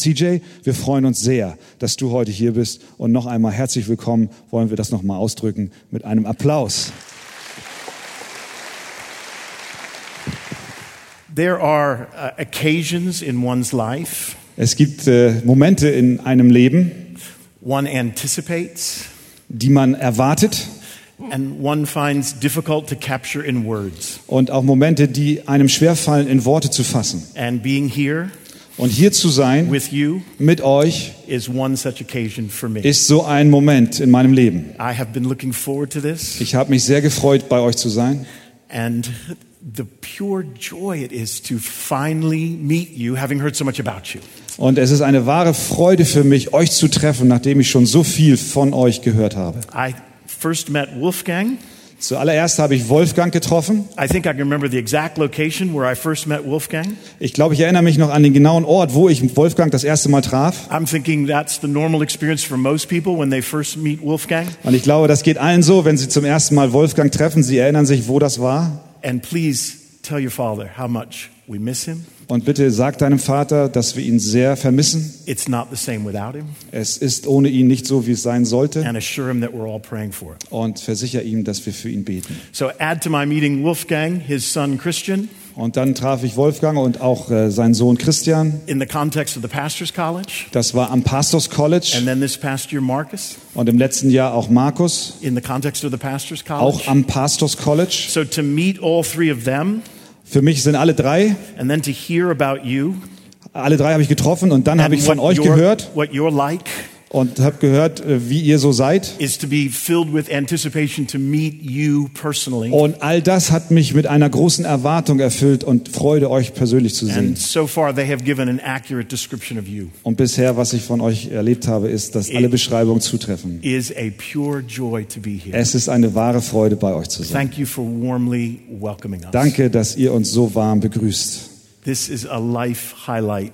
CJ, wir freuen uns sehr, dass du heute hier bist. Und noch einmal herzlich willkommen, wollen wir das nochmal ausdrücken mit einem Applaus. There are uh, occasions in one's life Es gibt äh, Momente in einem Leben, one anticipates die man erwartet and one finds difficult to capture in words. und auch Momente, die einem schwerfallen, in Worte zu fassen. And being here Und hier zu sein with you mit euch is one such occasion for me. ist so ein Moment in meinem Leben. I have been looking forward to this Ich habe mich sehr gefreut, bei euch zu sein. and the pure joy it is to finally meet you, having heard so much about you. Und es ist eine wahre Freude für mich, euch zu treffen, nachdem ich schon so viel von euch gehört habe. I first met Wolfgang. Zuallererst habe ich Wolfgang getroffen. I think I can remember the exact location where I first met Wolfgang. Ich glaube, ich erinnere mich noch an den genauen Ort, wo ich Wolfgang das erste Mal traf. I'm thinking that's the normal experience for most people when they first meet Wolfgang. Und ich glaube, das geht allen so, wenn sie zum ersten Mal Wolfgang treffen. Sie erinnern sich, wo das war. And please tell your father how much we miss him. Und bitte sag deinem Vater, dass wir ihn sehr vermissen. It's not the same without him. Es ist ohne ihn nicht so, wie es sein sollte. And assure him that we're all praying for him. Und versicher ihm, dass wir für ihn beten. So add to my meeting Wolfgang, his son Christian, Und dann traf ich Wolfgang und auch äh, seinen Sohn Christian. in the context of the pastor's college. Das war am Pastors College. And then this past year, Marcus, Und im letzten Jahr auch Markus, in the context of the pastor's college. auch am Pastors College. So to meet all three of them Für mich sind alle drei, and then to hear about you alle drei habe ich getroffen und dann habe ich von euch gehört. what you're like und habe gehört, äh, wie ihr so seid. Und all das hat mich mit einer großen Erwartung erfüllt und Freude, euch persönlich zu sehen. And so far, they have given an accurate description of you. Und bisher, was ich von euch erlebt habe, ist, dass alle Beschreibungen zutreffen. Is a pure joy to be here. Es ist eine wahre Freude, bei euch zu sein. Thank you for warmly welcoming us. Danke, dass ihr uns so warm begrüßt. This is a life highlight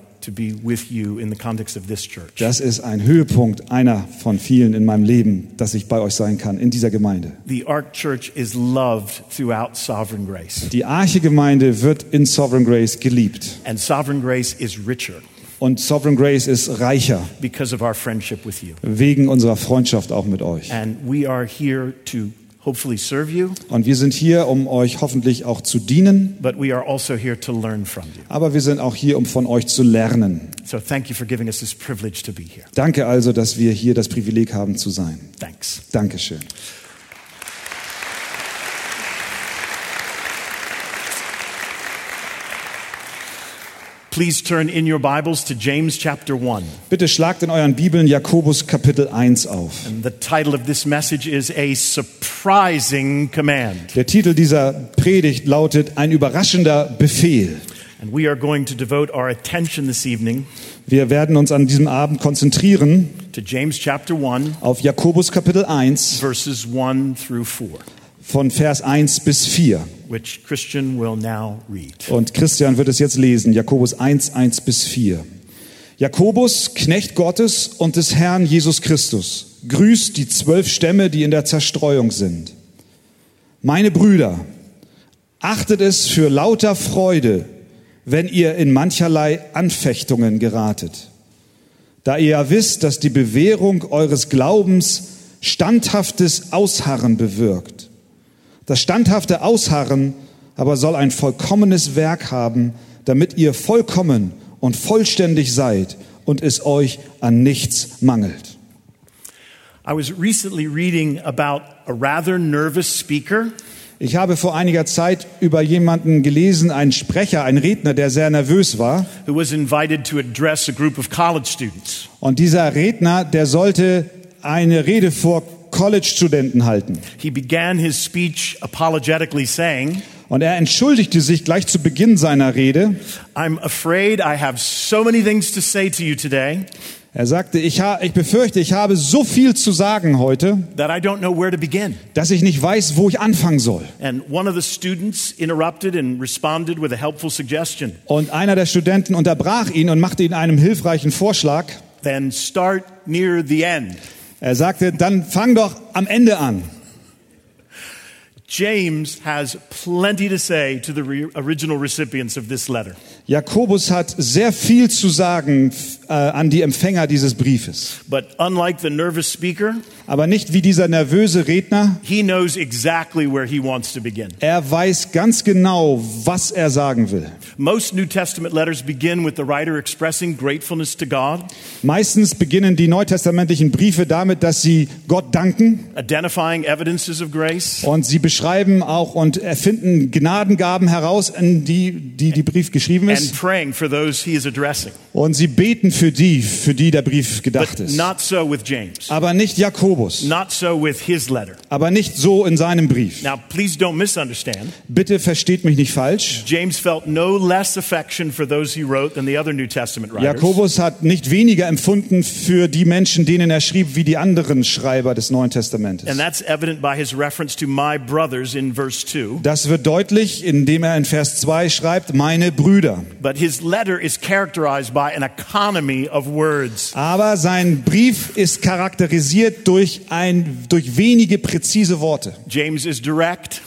Das ist ein Höhepunkt, einer von vielen in meinem Leben, dass ich bei euch sein kann, in dieser Gemeinde. The Ark Church is loved throughout Sovereign Grace, Die Arche-Gemeinde wird in Sovereign Grace geliebt. and Sovereign Grace is richer Und Sovereign Grace ist reicher, because of our friendship with you. wegen unserer Freundschaft auch mit euch. And we are here to hopefully serve you, Und wir sind hier, um euch hoffentlich auch zu dienen, but we are also here to learn from you. aber wir sind auch hier, um von euch zu lernen. So thank you for giving us this privilege to be here. Danke also, dass wir hier das Privileg haben zu sein. Thanks. Dankeschön. Please turn in your Bibles to James chapter 1. Bitte schlagt in euren Bibeln Jakobus Kapitel 1 auf. And the title of this message is A Surprising Command. Der Titel dieser Predigt lautet Ein überraschender Befehl. And we are going to devote our attention this evening Wir werden uns an diesem Abend konzentrieren to James chapter 1, auf Jakobus Kapitel 1 verses 1 through 4, von Vers 1 bis 4. which Christian will now read. Und Christian wird es jetzt lesen, Jakobus 1, 1 bis 4. Jakobus, Knecht Gottes und des Herrn Jesus Christus, grüßt die zwölf Stämme, die in der Zerstreuung sind. Meine Brüder, achtet es für lauter Freude, wenn ihr in mancherlei Anfechtungen geratet. Da ihr ja wisst, dass die Bewährung eures Glaubens standhaftes Ausharren bewirkt. Das standhafte Ausharren aber soll ein vollkommenes Werk haben, damit ihr vollkommen und vollständig seid und es euch an nichts mangelt. I was recently reading about a rather nervous speaker Ich habe vor einiger Zeit über jemanden gelesen, einen Sprecher, einen Redner, der sehr nervös war. who was invited to address a group of college students. Und dieser Redner, der sollte eine Rede vor College-Studenten halten. He began his speech apologetically saying, Und er entschuldigte sich gleich zu Beginn seiner Rede. I'm afraid I have so many things to say to you today Er sagte, ich, ha ich befürchte, ich habe so viel zu sagen heute, that I don't know where to begin. dass ich nicht weiß, wo ich anfangen soll. And one of the students interrupted and responded with a helpful suggestion. Und einer der Studenten unterbrach ihn und machte ihm einen hilfreichen Vorschlag. Then start near the end. Er sagte, dann fang doch am Ende an. James has plenty to say to the re- original recipients of this letter. Jakobus hat sehr viel zu sagen äh, an die Empfänger dieses Briefes. But unlike the nervous speaker, Aber nicht wie dieser nervöse Redner. he knows exactly where he wants to begin. Er weiß ganz genau, was er sagen will. Most New Testament letters begin with the writer expressing gratefulness to God, Meistens beginnen die neutestamentlichen Briefe damit, dass sie Gott danken identifying evidences of grace, und sie beschreiben auch und erfinden Gnadengaben heraus, in die die, die Brief geschrieben and ist. praying for those he is addressing. Und sie beten für die, für die der Brief gedacht ist. not so with James. Aber nicht Jakobus. Not so with his letter. Aber nicht so in seinem Brief. Now, please don't misunderstand. Bitte versteht mich nicht falsch. James felt no less affection for those he wrote than the other New Testament writers. Jakobus hat nicht weniger empfunden für die Menschen, denen er schrieb, wie die anderen Schreiber des Neuen Testamentes. And that's evident by his reference to my brothers in verse 2. Das wird deutlich, indem er in Vers 2 schreibt, meine Brüder. But his letter is characterized by an economy of words. Aber sein Brief ist charakterisiert durch, ein, durch wenige präzise Worte. James is direct,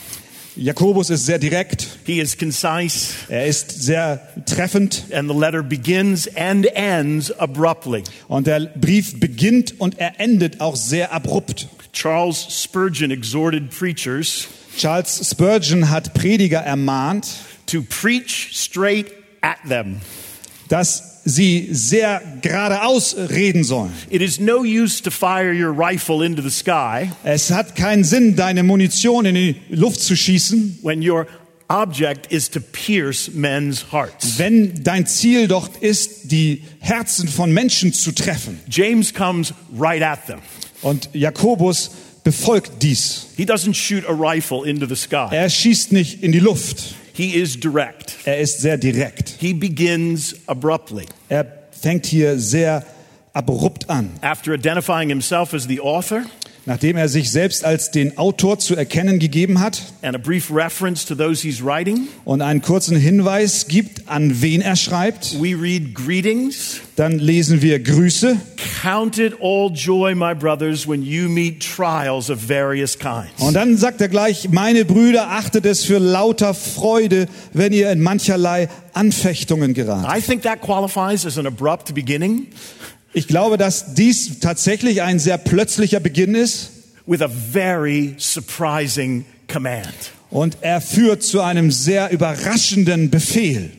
Jakobus ist sehr direkt, he is concise, er ist sehr treffend and the letter begins and ends abruptly. und der Brief beginnt und er endet auch sehr abrupt. Charles Spurgeon exhorted preachers Charles Spurgeon hat Prediger ermahnt, to preach straight at them. dass sie sehr geradeaus reden sollen. It is no use to fire your rifle into the sky Es hat keinen Sinn, deine Munition in die Luft zu schießen, when your object is to pierce men's hearts. wenn dein Ziel doch ist, die Herzen von Menschen zu treffen. James comes right at them. Und Jakobus befolgt dies. He doesn't shoot a rifle into the sky. Er schießt nicht in die Luft. He is direct. Er ist sehr direkt. He begins abruptly. Er fängt hier sehr abrupt an. After identifying himself as the author Nachdem er sich selbst als den Autor zu erkennen gegeben hat and a brief reference to those he's writing, und einen kurzen Hinweis gibt, an wen er schreibt, we read greetings. dann lesen wir Grüße. Count it all joy, my brothers, when you meet trials of various kinds. Und dann sagt er gleich, meine Brüder, achtet es für lauter Freude, wenn ihr in mancherlei Anfechtungen geratet. I think that qualifies as an abrupt beginning Ich glaube, dass dies tatsächlich ein sehr plötzlicher Beginn ist with a very surprising command. und er führt zu einem sehr überraschenden Befehl.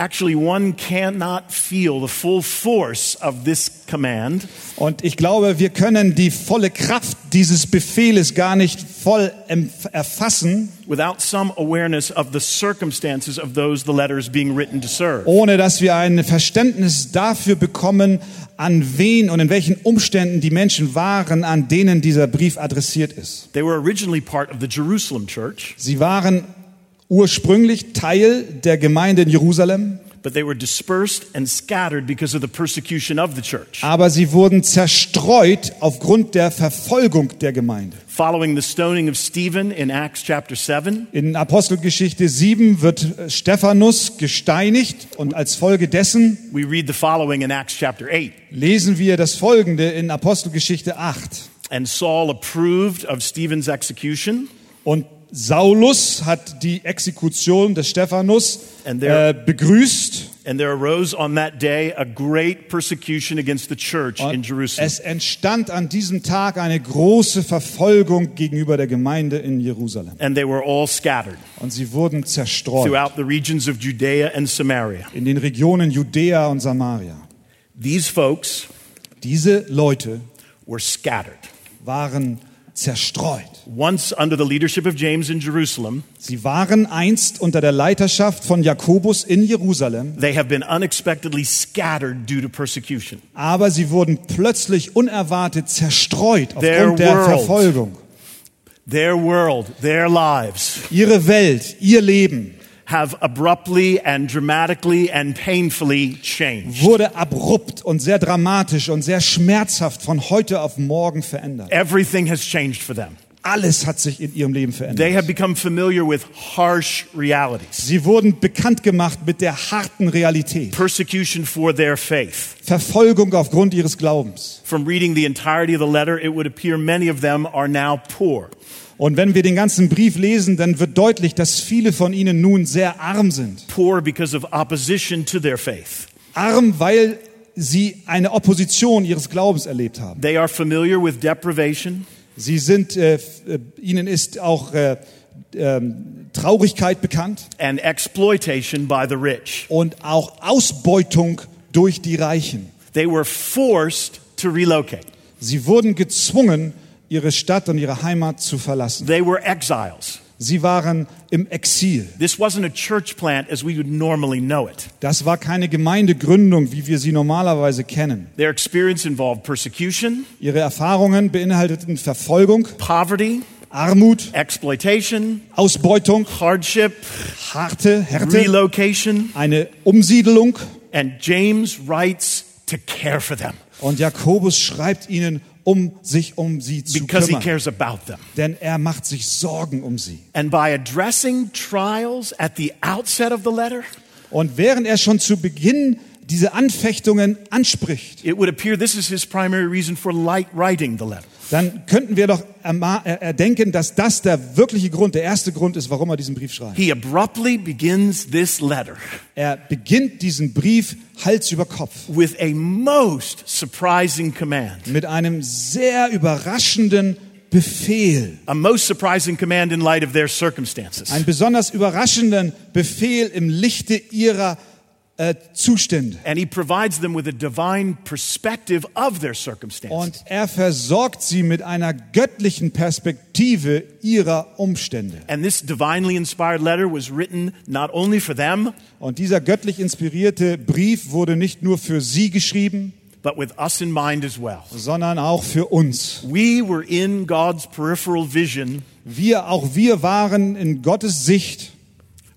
Actually, one cannot feel the full force of this command Und ich glaube, wir können die volle Kraft dieses Befehles gar nicht voll erfassen, without some awareness of the circumstances of those the letter is being written to serve. ohne dass wir ein Verständnis dafür bekommen, an wen und in welchen Umständen die Menschen waren, an denen dieser Brief adressiert ist. They were originally part of the Jerusalem church, Sie waren ursprünglich Teil der Gemeinde in Jerusalem, but they were dispersed and scattered because of the persecution of the church. aber sie wurden zerstreut aufgrund der Verfolgung der Gemeinde. Following the stoning of Stephen in Acts chapter 7, In Apostelgeschichte 7 wird Stephanus gesteinigt und als Folge dessen we read the following in Acts chapter 8. lesen wir das folgende in Apostelgeschichte 8. And Saul approved of Stephen's execution, Und Saulus hat die Exekution des Stephanus there- äh, begrüßt. and there arose on that day a great persecution against the church in Jerusalem. es entstand an diesem Tag eine große Verfolgung gegenüber der Gemeinde in Jerusalem. And they were all scattered Und sie wurden zerstreut throughout the regions of Judea and Samaria. in den Regionen Judäa und Samaria. These folks Diese Leute were scattered. waren zerstreut. Once under the leadership of James in Jerusalem, Sie waren einst unter der Leiterschaft von Jakobus in Jerusalem, they have been unexpectedly scattered due to persecution. aber sie wurden plötzlich unerwartet zerstreut aufgrund der. Verfolgung. Their world, their lives Ihre Welt, ihr Leben have abruptly and dramatically and painfully changed. wurde abrupt und sehr dramatisch und sehr schmerzhaft von heute auf morgen verändert. Everything has changed for them. Alles hat sich in ihrem Leben They verändert. have become familiar with harsh realities. Sie wurden bekannt gemacht mit der harten Realität. Persecution for their faith. Verfolgung aufgrund ihres Glaubens. From reading the entirety of the letter, it would appear many of them are now poor. Und wenn wir den ganzen Brief lesen, dann wird deutlich, dass viele von ihnen nun sehr arm sind. poor because of opposition to their faith. Arm, weil sie eine Opposition ihres Glaubens erlebt haben. They are familiar with deprivation, Sie sind, äh, äh, ihnen ist auch äh, ähm, Traurigkeit bekannt and exploitation by the rich. und auch Ausbeutung durch die Reichen. They were forced to relocate. Sie wurden gezwungen, ihre Stadt und ihre Heimat zu verlassen. They were exiles. Sie waren im Exil. This wasn't a church plant as we would normally know it. Das war keine Gemeindegründung, wie wir sie normalerweise kennen. Their experience involved persecution, Ihre Erfahrungen beinhalteten Verfolgung, poverty, Armut, exploitation, Ausbeutung, hardship, harte Härte, relocation, eine Umsiedelung. and James writes to care for them Und Jakobus schreibt ihnen, um sich um sie zu because he kümmern. cares about them. Denn er macht sich Sorgen um sie. And by addressing trials at the outset of the letter, Und während er schon zu Beginn diese Anfechtungen anspricht, it would appear this is his primary reason for light writing the letter. Dann könnten wir doch er- erdenken, dass das der wirkliche Grund, der erste Grund ist, warum er diesen Brief schreibt. He abruptly begins this letter Er beginnt diesen Brief Hals über Kopf with a most surprising command. mit einem sehr überraschenden Befehl. A most surprising command in light of their circumstances. Einen besonders überraschenden Befehl im Lichte ihrer äh, Zustände. And he provides them with a divine perspective of their circumstances. Und er versorgt sie mit einer göttlichen Perspektive ihrer Umstände. And this divinely inspired letter was written not only for them, Und dieser göttlich inspirierte Brief wurde nicht nur für sie geschrieben, but with us in mind as well. sondern auch für uns. We were in God's peripheral vision Wir, auch wir waren in Gottes Sicht,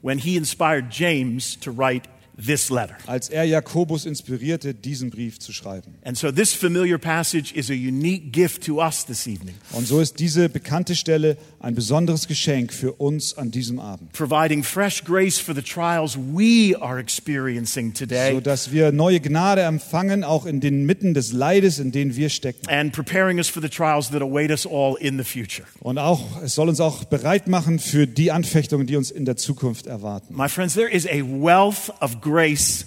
when he inspired James to write this letter. als er Jakobus inspirierte, diesen Brief zu schreiben. And so this familiar passage is a unique gift to us this evening, Und so ist diese bekannte Stelle ein besonderes Geschenk für uns an diesem Abend, providing fresh grace for the trials we are experiencing today so dass wir neue Gnade empfangen, auch in den Mitten des Leides, in denen wir stecken. and preparing us for the trials that await us all in the future. Und auch, es soll uns auch bereit machen für die Anfechtungen, die uns in der Zukunft erwarten. My friends, there is a wealth of grace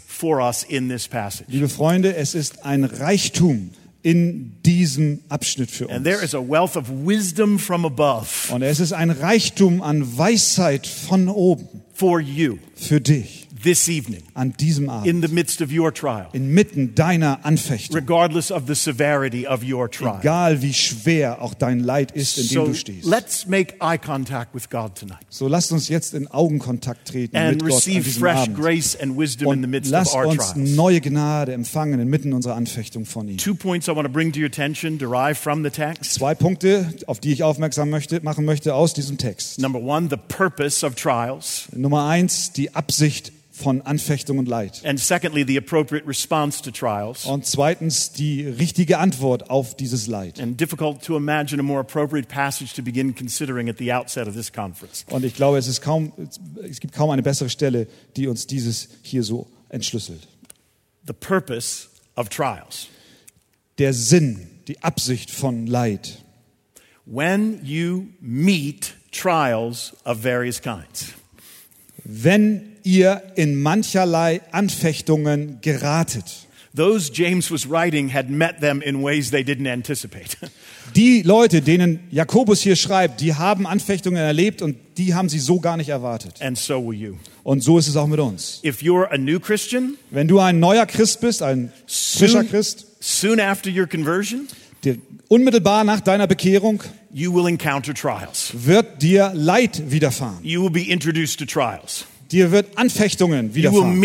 for us in this passage. Liebe Freunde, es ist ein Reichtum in diesem Abschnitt für And there uns. is a wealth of wisdom from above Und es ist ein Reichtum an Weisheit von oben for you für dich this evening an diesem Abend, in the midst of your trial, inmitten deiner Anfechtung, regardless of the severity of your trial. egal wie schwer auch dein Leid ist, in dem So du stehst. let's make eye contact with God tonight So lasst uns jetzt in Augenkontakt treten and mit Gott an receive diesem fresh Abend. grace and wisdom in the Und midst lasst of our uns trials. neue Gnade empfangen inmitten unserer Anfechtung von ihm. Two points I want to bring to your attention derive from the text. Zwei Punkte, auf die ich aufmerksam möchte, machen möchte aus diesem Text. Number one, the purpose of trials. Nummer eins, die Absicht von Anfechtung und Leid. And secondly, the appropriate response to trials. Und zweitens, die richtige Antwort auf dieses Leid. And difficult to imagine a more appropriate passage to begin considering at the outset of this conference. Und ich glaube, es, ist kaum, es gibt kaum eine bessere Stelle, die uns dieses hier so entschlüsselt. The purpose of trials. Der Sinn, die Absicht von Leid. When you meet trials of various kinds, Wenn ihr in mancherlei Anfechtungen geratet. those James was writing had met them in ways they didn't anticipate. Die Leute, denen Jakobus hier schreibt, die haben Anfechtungen erlebt und die haben sie so gar nicht erwartet. and so will you. Und so ist es auch mit uns. If you're a new Christian, Wenn du ein neuer Christ bist, ein frischer Christ, soon after your conversion, unmittelbar nach deiner Bekehrung wird dir Leid widerfahren. You will be introduced to trials. Dir wird Anfechtungen widerfahren.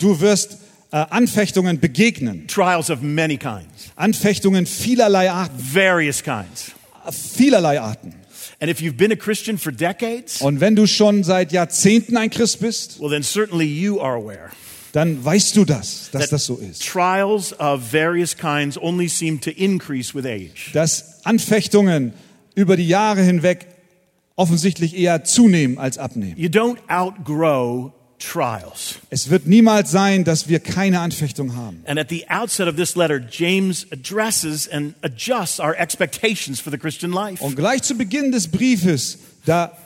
Du wirst äh, Anfechtungen begegnen. Trials of many kinds, Anfechtungen vielerlei Arten. various kinds. Vielerlei Arten. And if you've been a Christian for decades, Und wenn du schon seit Jahrzehnten ein Christ bist, well, then certainly you are aware dann weißt du das, dass das so ist. trials of various kinds only seem to increase with age. Dass Anfechtungen über die Jahre hinweg offensichtlich eher zunehmen als abnehmen. You don't outgrow trials. Es wird niemals sein, dass wir keine Anfechtung haben. And at the outset of this letter, James addresses and adjusts our expectations for the Christian life. Und gleich zu Beginn des Briefes, da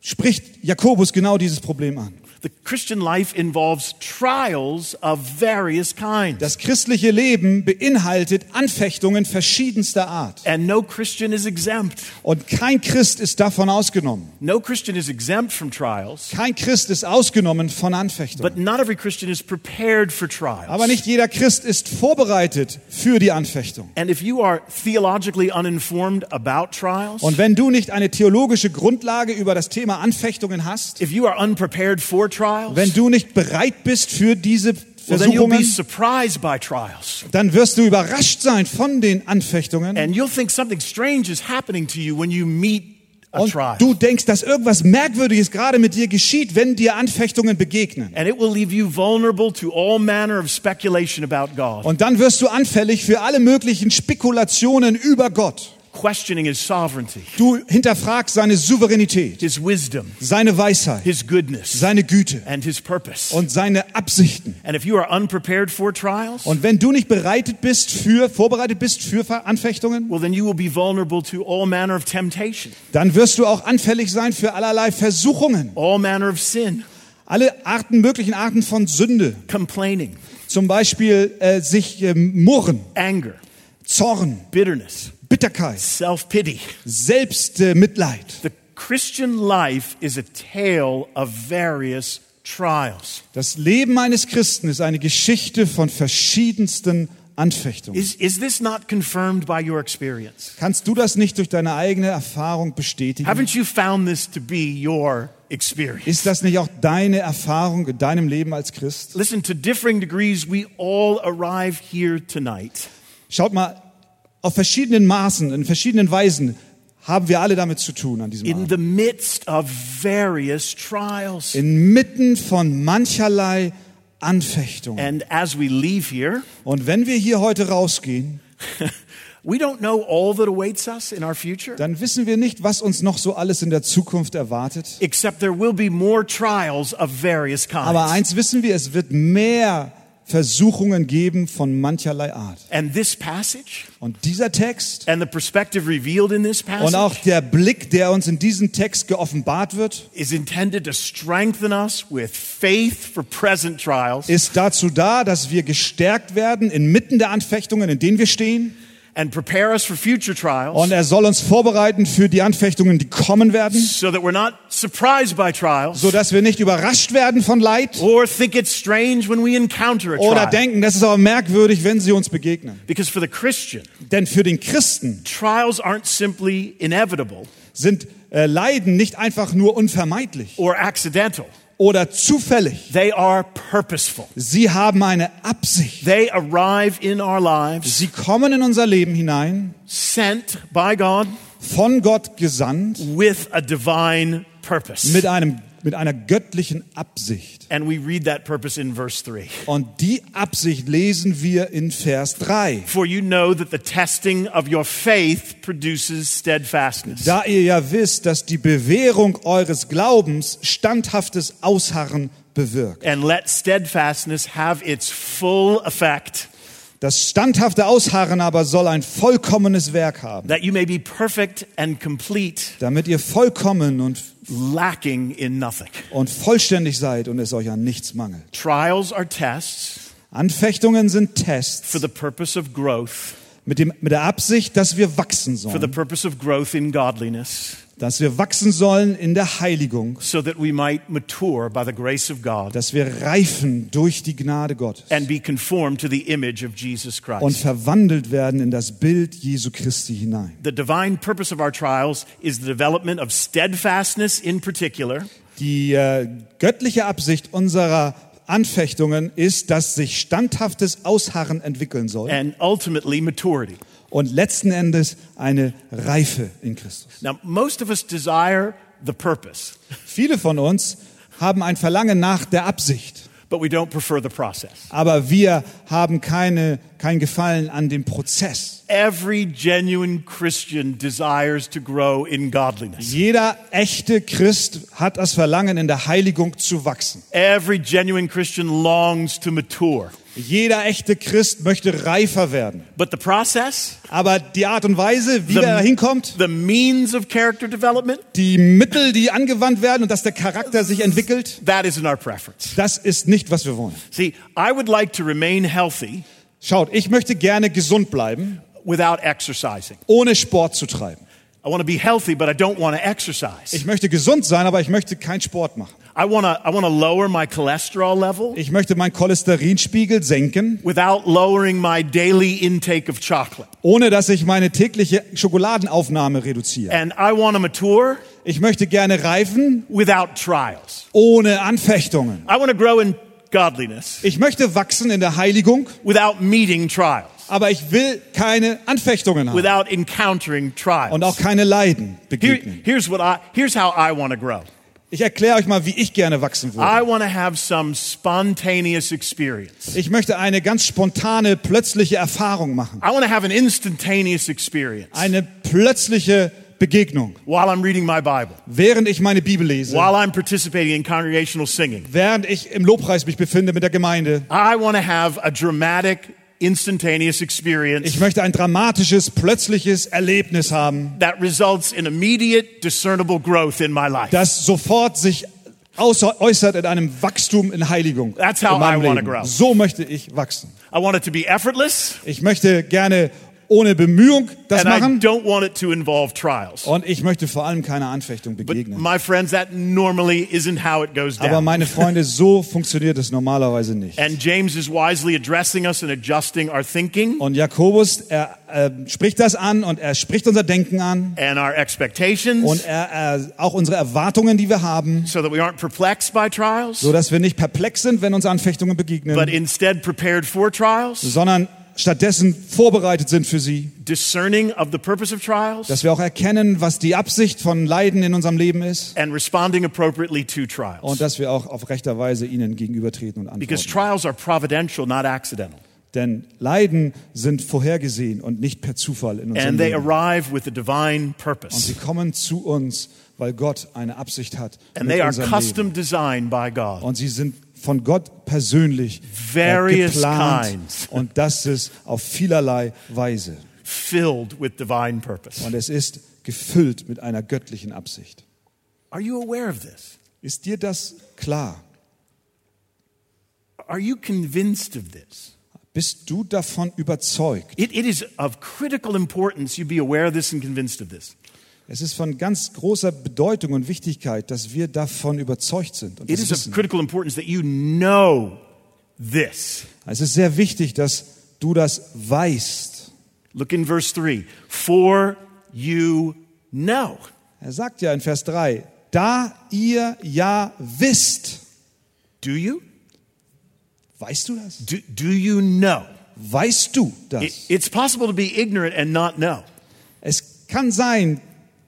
spricht Jakobus genau dieses Problem an. The Christian life involves trials of various kinds. Das christliche Leben beinhaltet Anfechtungen verschiedenster Art. And no Christian is exempt. Und kein Christ ist davon ausgenommen. No Christian is exempt from trials, Kein Christ ist ausgenommen von but Anfechtungen. not every Christian is prepared for trials. Aber nicht jeder Christ ist vorbereitet für die Anfechtung. And if you are theologically uninformed about trials, Und wenn du nicht eine theologische Grundlage über das Thema Anfechtungen hast, if you are unprepared for wenn du nicht bereit bist für diese Versuchungen, dann wirst du überrascht sein von den Anfechtungen. And you'll think something strange is happening to you when you meet a Und trial. du denkst, dass irgendwas Merkwürdiges gerade mit dir geschieht, wenn dir Anfechtungen begegnen. Und dann wirst du anfällig für alle möglichen Spekulationen über Gott. Questioning His sovereignty, Du hinterfragst seine Souveränität, His wisdom, seine Weisheit, His goodness, seine Güte and His purpose. und seine Absichten. And if you are unprepared for trials, Und wenn du nicht bereitet bist für, vorbereitet bist für Anfechtungen, well, then you will be vulnerable to all manner of temptation, dann wirst du auch anfällig sein für allerlei Versuchungen. all manner of sin, Alle Arten, möglichen Arten von Sünde. complaining, Zum Beispiel äh, sich ähm, murren, anger, Zorn, bitterness, Bitterkeit, self pity. Selbstmitleid. Äh. The Christian life is a tale of various trials. Das Leben eines Christen ist eine Geschichte von verschiedensten Anfechtungen. Is, is this not confirmed by your experience? Kannst du das nicht durch deine eigene Erfahrung bestätigen? Haven't you found this to be your experience? Ist das nicht auch deine Erfahrung in deinem Leben als Christ? Listen, to differing degrees, we all arrive here tonight. Schaut mal, auf verschiedenen Maßen, in verschiedenen Weisen haben wir alle damit zu tun an diesem in Abend. the midst of various trials. Inmitten von mancherlei Anfechtungen. And as we leave here, Und wenn wir hier heute rausgehen, we don't know all that awaits us in our future, dann wissen wir nicht, was uns noch so alles in der Zukunft erwartet. except there will be more trials of various Aber kinds. eins wissen wir, es wird mehr Versuchungen geben von mancherlei Art. And this passage Und dieser Text and the perspective revealed in this und auch passage der Blick, der uns in diesem Text geoffenbart wird, is intended to strengthen us with faith for present trials ist dazu da, dass wir gestärkt werden inmitten der Anfechtungen, in denen wir stehen. And prepare us for future trials Und er soll uns vorbereiten für die Anfechtungen, die kommen werden, so that we're not surprised by trials so dass wir nicht überrascht werden von Leid oder denken, das ist aber merkwürdig, wenn sie uns begegnen. Because for the Christian, Denn für den Christen trials aren't simply inevitable sind äh, Leiden nicht einfach nur unvermeidlich or accidental. Oder zufällig. They are purposeful. Sie haben eine Absicht. They arrive in our lives Sie kommen in unser Leben hinein, sent by God von Gott gesandt, with a divine purpose. mit, einem, mit einer göttlichen Absicht. And we read that purpose in verse 3. Und die Absicht lesen wir in Vers 3. For you know that the testing of your faith produces steadfastness. Da ihr ja wisst, dass die Bewährung eures Glaubens standhaftes Ausharren bewirkt. And let steadfastness have its full effect, Das standhafte Ausharren aber soll ein vollkommenes Werk haben, that you may be perfect and complete, damit ihr vollkommen und, lacking in nothing. und vollständig seid und es euch an nichts mangelt. Trials are tests Anfechtungen sind Tests for the purpose of growth, mit, dem, mit der Absicht, dass wir wachsen for the sollen, purpose of growth in godliness, dass wir wachsen sollen in der Heiligung, so that we might mature by the grace of God dass wir reifen durch die Gnade Gottes and be conformed to the image of Jesus und Christ. verwandelt werden in das Bild Jesu Christi hinein. The divine purpose of our trials is the development of steadfastness in particular, Die äh, göttliche Absicht unserer Anfechtungen ist, dass sich standhaftes Ausharren entwickeln soll and ultimately maturity. Und letzten Endes eine Reife in Christus. Now, most of us desire the purpose, Viele von uns haben ein Verlangen nach der Absicht, but we don't prefer the process. Aber wir haben keine, kein Gefallen an dem Prozess. Every genuine Christian desires to grow in godliness. Jeder echte Christ hat das Verlangen, in der Heiligung zu wachsen. Every genuine Christian longs to mature. Jeder echte Christ möchte reifer werden. But the process, Aber die Art und Weise, wie The- er da hinkommt, the means of character development, die Mittel, die angewandt werden und dass der Charakter sich entwickelt, that isn't our preference. das ist nicht, was wir wollen. See, I would like to remain healthy Schaut, ich möchte gerne gesund bleiben, without exercising. ohne Sport zu treiben. I want to be healthy, but I don't want to exercise. Ich möchte gesund sein, aber ich möchte keinen Sport machen. I want to I want to lower my cholesterol level Ich möchte meinen Cholesterinspiegel senken, without lowering my daily intake of chocolate. ohne dass ich meine tägliche Schokoladenaufnahme reduziere. And I want to mature Ich möchte gerne reifen, without trials. ohne Anfechtungen. I want to grow in godliness Ich möchte wachsen in der Heiligung, without meeting trials, aber ich will keine Anfechtungen haben without encountering trials. und auch keine Leiden Here- begegnen. here's what I here's how I want to grow. Ich erkläre euch mal, wie ich gerne wachsen würde. I want to have some spontaneous experience. Ich möchte eine ganz spontane, plötzliche Erfahrung machen. I want to have an instantaneous experience Eine plötzliche Begegnung, while I'm reading my Bible, während ich meine Bibel lese, while I'm participating in congregational singing. während ich im Lobpreis mich befinde mit der Gemeinde. I want to have a dramatic, instantaneous experience Ich möchte ein dramatisches, plötzliches Erlebnis haben, that results in immediate, discernible growth in my life. das sofort sich außer- äußert in einem Wachstum in Heiligung. That's how in meinem I Leben. grow. So möchte ich wachsen. I want it to be effortless, Ich möchte gerne ohne Bemühung das and I machen don't want it to involve trials. und ich möchte vor allem keine Anfechtung begegnen. my friends, that normally isn't how it goes Aber down. meine Freunde, so funktioniert es normalerweise nicht. And James is wisely addressing us and adjusting our thinking Und Jakobus, er äh, spricht das an und er spricht unser Denken an and our expectations und er, äh, auch unsere Erwartungen, die wir haben, so that we aren't perplexed by trials, so dass wir nicht perplex sind, wenn uns Anfechtungen but begegnen, instead prepared for trials, sondern stattdessen vorbereitet sind für sie, discerning of the purpose of trials, dass wir auch erkennen, was die Absicht von Leiden in unserem Leben ist and responding appropriately to trials. und dass wir auch auf rechter Weise ihnen gegenübertreten und Because antworten. trials are providential, not accidental. Denn Leiden sind vorhergesehen und nicht per Zufall in unserem And they Leben. arrive with a divine Und purpose. sie kommen zu uns, weil Gott eine Absicht hat And they are unserem Leben. custom designed by God. Und sie sind von Gott persönlich äh, Various geplant. kinds. Und das ist auf vielerlei Weise. filled with divine purpose. Und es ist gefüllt mit einer göttlichen Absicht. Are you aware of this? Ist dir das klar? Are you convinced of this? Bist du davon überzeugt? It, it is of critical importance you be aware of this and convinced of this. Es ist von ganz großer Bedeutung und Wichtigkeit, dass wir davon überzeugt sind. Und It is of critical importance that you know this. Es ist sehr wichtig, dass du das weißt. Look in verse 3. For you know. Er sagt ja in Vers 3, da ihr ja wisst. Do you? Weißt du das? Do, do you know? Weißt du das? It, it's possible to be ignorant and not know. Es kann sein,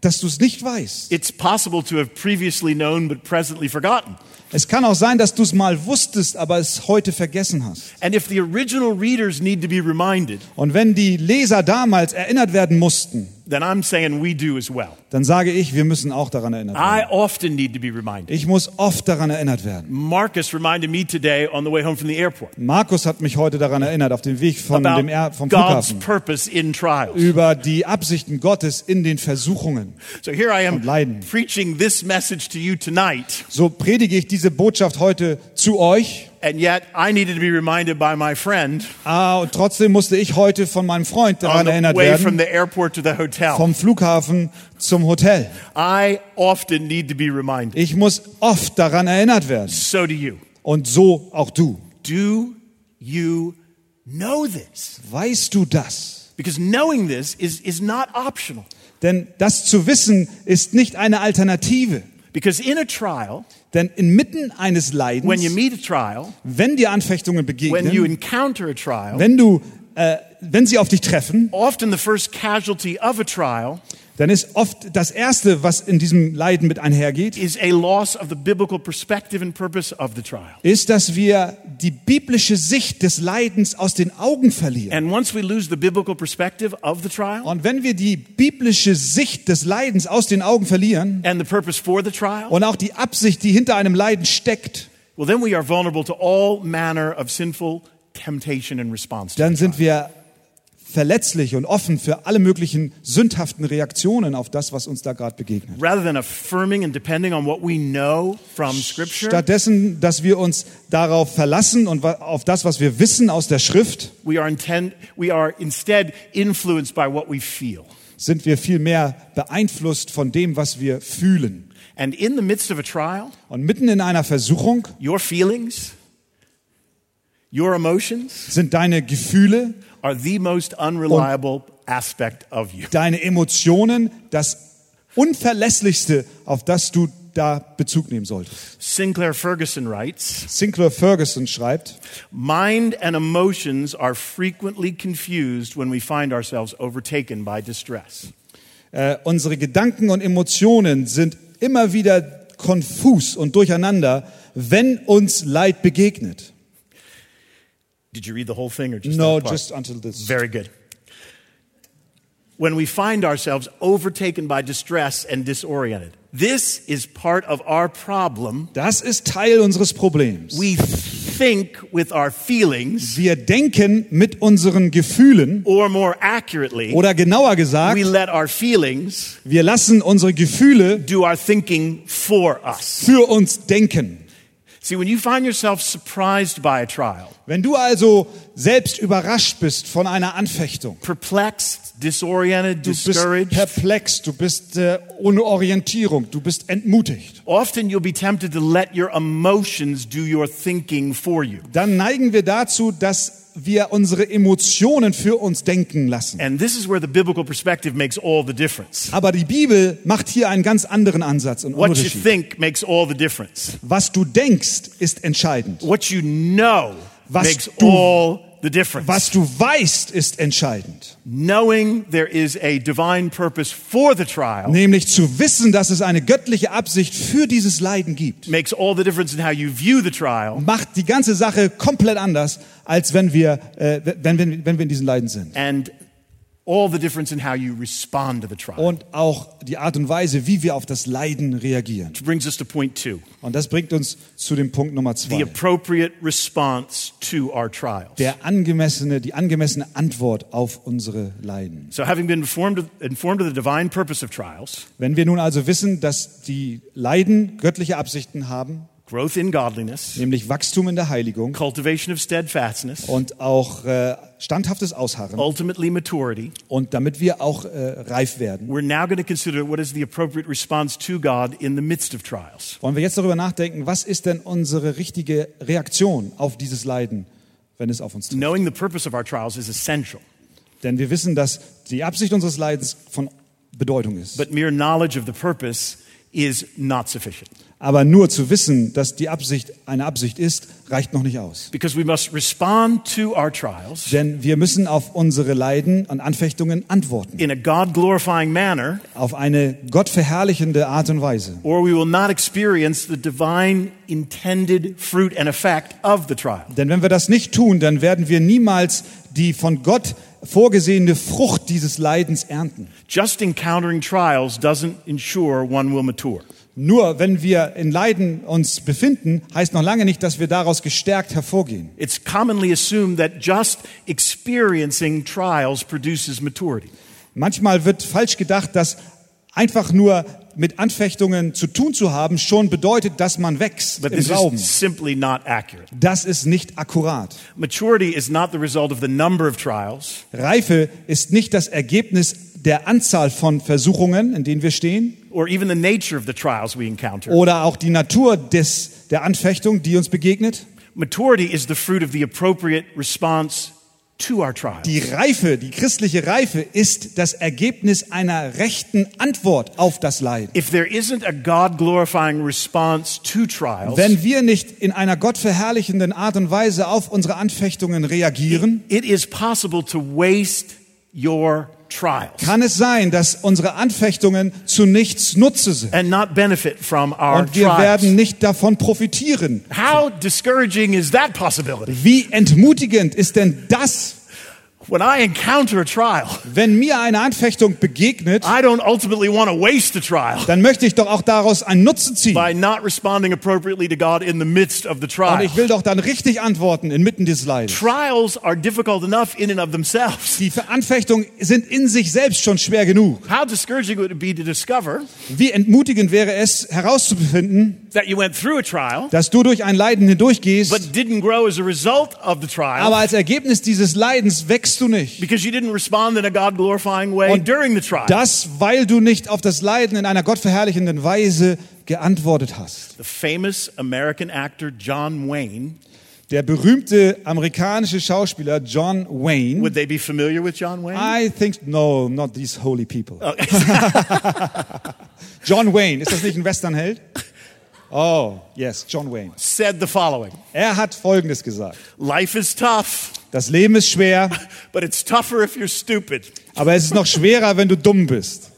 dass du es nicht weißt. It's possible to have previously known but presently forgotten. Es kann auch sein, dass du es mal wusstest, aber es heute vergessen hast. And if the original readers need to be reminded, Und wenn die Leser damals erinnert werden mussten, then I'm saying we do as well. dann sage ich, wir müssen auch daran erinnert I werden. often need to be reminded. Ich muss oft daran erinnert werden. Marcus reminded me today on the way home from the airport Markus hat mich heute daran erinnert, auf dem Weg von about dem er vom God's Flughafen, purpose in trials. über die Absichten Gottes in den Versuchungen. So here I am Und Leiden. preaching this message to you tonight, So predige ich diese Botschaft heute zu euch. And yet I needed to be reminded by my friend Ah, und trotzdem musste ich heute von meinem Freund daran erinnert way from werden, the airport to the hotel. vom Flughafen zum Hotel. I often need to be reminded. Ich muss oft daran erinnert werden. So do you. Und so auch du. Do you know this? Weißt du das? Because knowing this is, is not optional. Denn das zu wissen ist nicht eine Alternative. Because in a trial, Denn inmitten eines Leidens, trial, wenn dir Anfechtungen begegnen, trial, wenn du, äh, wenn sie auf dich treffen, often the first casualty of a trial dann ist oft das Erste, was in diesem Leiden mit einhergeht, is a loss of the biblical perspective and purpose of the trial. ist, dass wir die biblische Sicht des Leidens aus den Augen verlieren. And once we lose the biblical perspective of the trial Und wenn wir die biblische Sicht des Leidens aus den Augen verlieren and the purpose for the trial, und auch die Absicht, die hinter einem Leiden steckt, well, then we are vulnerable to all manner of sinful temptation and response. Dann sind wir verletzlich und offen für alle möglichen sündhaften Reaktionen auf das, was uns da gerade begegnet. Rather than affirming and depending on what we know from Scripture, Stattdessen, dass wir uns darauf verlassen und auf das, was wir wissen aus der Schrift, we are, intend, we are instead influenced by what we feel. sind wir viel mehr beeinflusst von dem, was wir fühlen. And in the midst of a trial, Und mitten in einer Versuchung your feelings, your emotions sind deine Gefühle, are the most unreliable aspect of you. deine Emotionen das unverlässlichste, auf das du da Bezug nehmen solltest. Sinclair Ferguson writes Sinclair Ferguson schreibt, Mind and emotions are frequently confused when we find ourselves overtaken by distress. äh, unsere Gedanken und Emotionen sind immer wieder konfus und durcheinander, wenn uns Leid begegnet. Did you read the whole thing or just No, just until this. Very good. When we find ourselves overtaken by distress and disoriented, this is part of our problem. Das ist Teil unseres Problems. We think with our feelings, Wir denken mit unseren Gefühlen or more accurately, oder genauer gesagt, we let our feelings wir lassen unsere Gefühle do our thinking for us. für uns denken. See, when you find yourself surprised by a trial, Wenn du also selbst überrascht bist von einer Anfechtung, perplexed, disoriented, du bist discouraged, perplex, du bist äh, ohne Orientierung, du bist entmutigt, often you'll be tempted to let your emotions do your thinking for you. dann neigen wir dazu, dass wir unsere Emotionen für uns denken lassen. And this is where the biblical perspective makes all the difference. Aber die Bibel macht hier einen ganz anderen Ansatz und What you Unterschied. think makes all the difference. Was du denkst, ist entscheidend. What you know Was makes du- all the difference. Was du weißt, ist entscheidend. Knowing there is a divine purpose for the trial Nämlich zu wissen, dass es eine göttliche Absicht für dieses Leiden gibt, makes all the difference in how you view the trial macht die ganze Sache komplett anders, als wenn wir, äh, wenn, wenn, wenn wir in diesen Leiden sind. and all the difference in how you respond to the trial. Und auch die Art und Weise, wie wir auf das Leiden reagieren. Which brings us to point two Und das bringt uns zu dem Punkt Nummer the zwei. appropriate response to our trials. Der angemessene, die angemessene Antwort auf unsere Leiden. So, having been informed of, informed of the divine purpose of trials, Wenn wir nun also wissen, dass die Leiden göttliche Absichten haben, growth in godliness, nämlich Wachstum in der Heiligung cultivation of steadfastness, und auch äh, standhaftes Ausharren ultimately maturity, und damit wir auch äh, reif werden, we're now going to consider what is the appropriate response to God in the midst of trials. wollen wir jetzt darüber nachdenken, was ist denn unsere richtige Reaktion auf dieses Leiden, wenn es auf uns trifft. Knowing the purpose of our trials is essential, Denn wir wissen, dass die Absicht unseres Leidens von Bedeutung ist. but mere knowledge of the purpose is not sufficient Aber nur zu wissen, dass die Absicht eine Absicht ist, reicht noch nicht aus. because we must respond to our trials Denn wir müssen auf unsere Leiden und Anfechtungen antworten. in a God glorifying manner, Auf eine gottverherrlichende Art und Weise. or we will not experience the divine intended fruit and effect of the trial. Denn wenn wir das nicht tun, dann werden wir niemals die von Gott vorgesehene Frucht dieses Leidens ernten. Just encountering trials doesn't ensure one will mature. Nur wenn wir in Leiden uns befinden, heißt noch lange nicht, dass wir daraus gestärkt hervorgehen. It's commonly assumed that just experiencing trials produces maturity. Manchmal wird falsch gedacht, dass einfach nur mit Anfechtungen zu tun zu haben schon bedeutet, dass man wächst But im this Glauben. is simply not accurate. Das ist nicht akkurat. Maturity is not the result of the number of trials, Reife ist nicht das Ergebnis der Anzahl von Versuchungen, in denen wir stehen, or even the nature of the trials we encounter. oder auch die Natur des, der Anfechtung, die uns begegnet. Maturity is the fruit of the appropriate response. Die Reife, die christliche Reife ist das Ergebnis einer rechten Antwort auf das Leiden. If there isn't a God glorifying response to trials, Wenn wir nicht in einer gottverherrlichenden Art und Weise auf unsere Anfechtungen reagieren, it is possible to waste your kann es sein, dass unsere Anfechtungen zu nichts Nutze sind. Und wir werden nicht davon profitieren. How discouraging is that possibility? Wie entmutigend ist denn das, When I encounter a trial, wenn mir eine Anfechtung begegnet, I don't ultimately want to waste a trial dann möchte ich doch auch daraus einen Nutzen ziehen. by not responding appropriately to God in the midst of the Und trial. ich will doch dann richtig antworten inmitten des Leidens. Trials are difficult enough in and of themselves. Die Anfechtungen sind in sich selbst schon schwer genug. How discouraging would it be to discover Wie entmutigend wäre es herauszufinden, that you went through a trial dass du durch ein Leiden hindurchgehst, but didn't grow as a result of the trial aber als Ergebnis dieses Leidens wächst du nicht. because you didn't respond in a God glorifying way Und during the trial? Das, weil du nicht auf das Leiden in einer gottverherrlichenden Weise geantwortet hast. The famous American actor John Wayne, Der berühmte amerikanische Schauspieler John Wayne. would they be familiar with John Wayne? I think no, not these holy people. John Wayne, ist das nicht ein Westernheld? Oh, yes, John Wayne. said the following Er hat Folgendes gesagt: Life is tough, Das Leben ist schwer, but it's tougher if you're stupid. aber es ist noch schwerer, wenn du dumm bist.